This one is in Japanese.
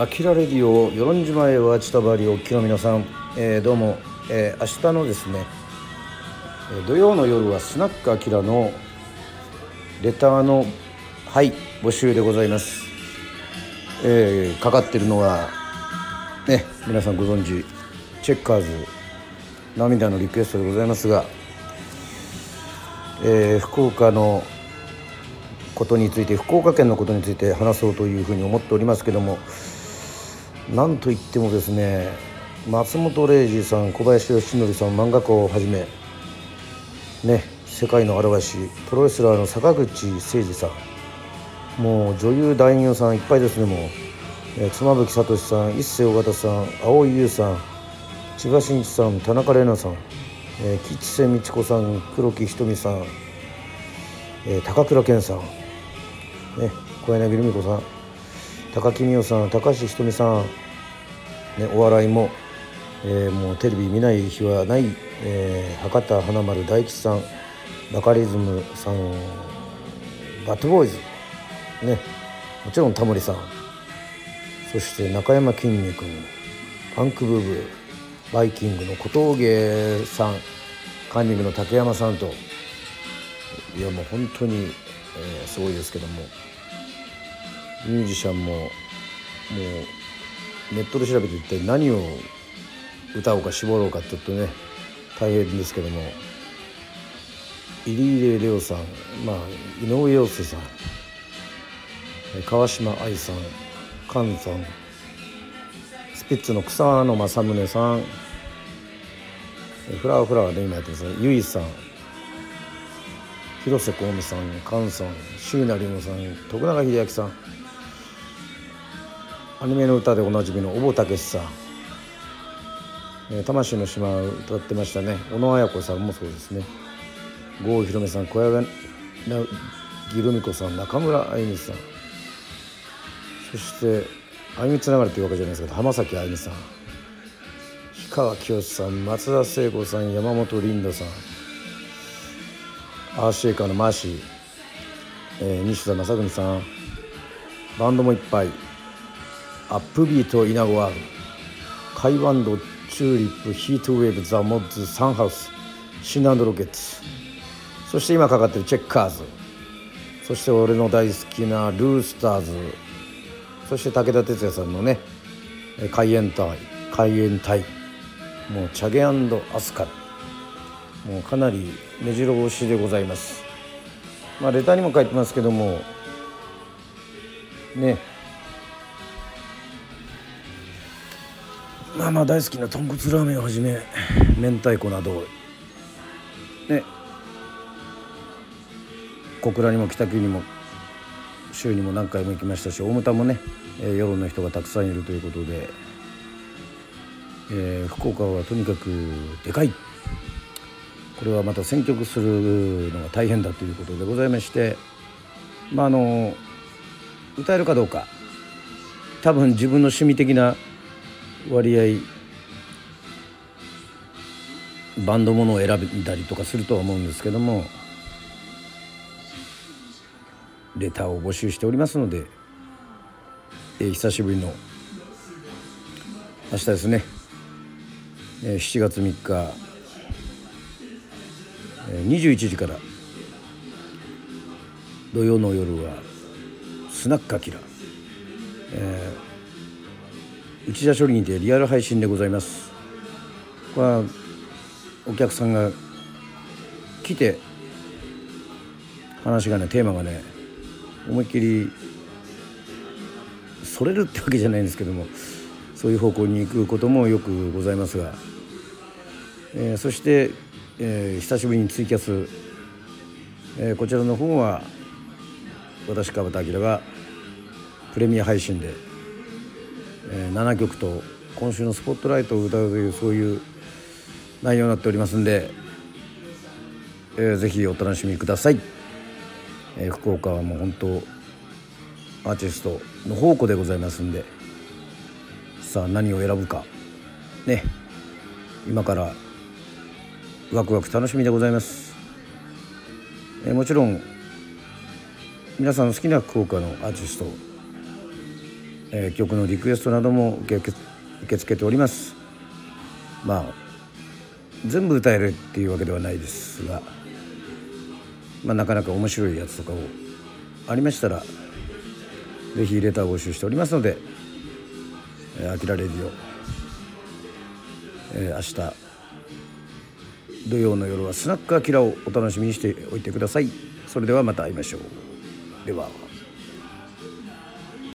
アキラレディオ与論島へはちたばりおっきの皆さん、えー、どうも、えー、明日のですね土曜の夜はスナックアキラのレターのはい募集でございます、えー、かかってるのはね皆さんご存知チェッカーズ涙のリクエストでございますが、えー、福岡のことについて福岡県のことについて話そうというふうに思っておりますけどもなんといってもですね松本零士さん小林義則さん漫画家をはじめね世界の嵐プロレスラーの坂口誠二さんもう女優男優さんいっぱいですねもう、えー、妻夫木聡さん一世尾形さん蒼井優さん千葉真一さん田中玲奈さん、えー、吉瀬美智子さん黒木瞳さん、えー、高倉健さん、ね、小柳ルミ子さん高木美代さん高橋ひとみさん、ね、お笑いも、えー、もうテレビ見ない日はない、えー、博多華丸大吉さんバカリズムさんバッドボーイズ。ねもちろんタモリさん。そして中山きんに君パンクブーブーバイキングの小峠さんカンニングの竹山さんと。いやもう本当に、えー、すごいですけども。ミュージシャンももうネットで調べて一体何を歌おうか絞ろうかちょっとね大変ですけども。入江レオさん、まあ、井上陽水さん川島愛さん菅さんスピッツの草野正宗さんフラワーフラワーで今やってますね。ゆいさん広瀬香美さん菅さん椎名林檎さん徳永英明さんアニメの歌でおなじみの小保武さん、えー、魂の島を歌ってましたね。小野綾子さんもそうですね。郷ひろみさん小柳ぎるみ子さん中村あゆみさん。そしてあゆみつながりというわけじゃないですけど浜崎あゆみさん。氷川きよしさん松田聖子さん山本リンダさん。 EARTHSHAKER のマーシー、えー、西田昌史さん。バンドもいっぱい。アップビートナンバーガール海援隊チューリップヒートウェーブザ・モッズサンハウス。シンランドロケッツ。そして今かかってるチェッカーズ。そして俺の大好きなルースターズ。そして武田鉄矢さんのね海援隊。海援隊。もうチャゲアスカル。もうかなり目白押しでございます。まあレターにも書いてますけども。ね。まあまあ大好きな豚骨ラーメンをはじめ明太子などね小倉にも北九にも週にも何回も行きましたし大牟田もね、えー、夜の人がたくさんいるということで、えー、福岡はとにかくでかい。これはまた選曲するのが大変だということでございましてまああの歌えるかどうか多分自分の趣味的な割合バンドものを選んだりとかするとは思うんですけどもレターを募集しておりますので、えー、久しぶりの明日ですね、えー、7月3日、えー、21時から土曜の夜はスナックアキラ、えー内田処理にてリアル配信でございます。これはお客さんが来て話がねテーマがね思いっきりそれるってわけじゃないんですけどもそういう方向に行くこともよくございますが、えー、そして、えー、久しぶりにツイキャス、えー、こちらの方は私川端明がプレミア配信でえー、7曲と今週のスポットライトを歌うというそういう内容になっておりますんで、えー、ぜひお楽しみください、えー、福岡はもう本当アーティストの宝庫でございますんでさあ何を選ぶか。ね。今からワクワク楽しみでございます、えー、もちろん皆さんの好きな福岡のアーティストえー、曲のリクエストなども受け受け付けております。まあ全部歌えるっていうわけではないですが、まあ、なかなか面白いやつとかをありましたら是非レターを募集しておりますので「あきらレディオ」えー、明日土曜の夜はスナックアキラをお楽しみにしておいてください。それではまた会いましょう。では。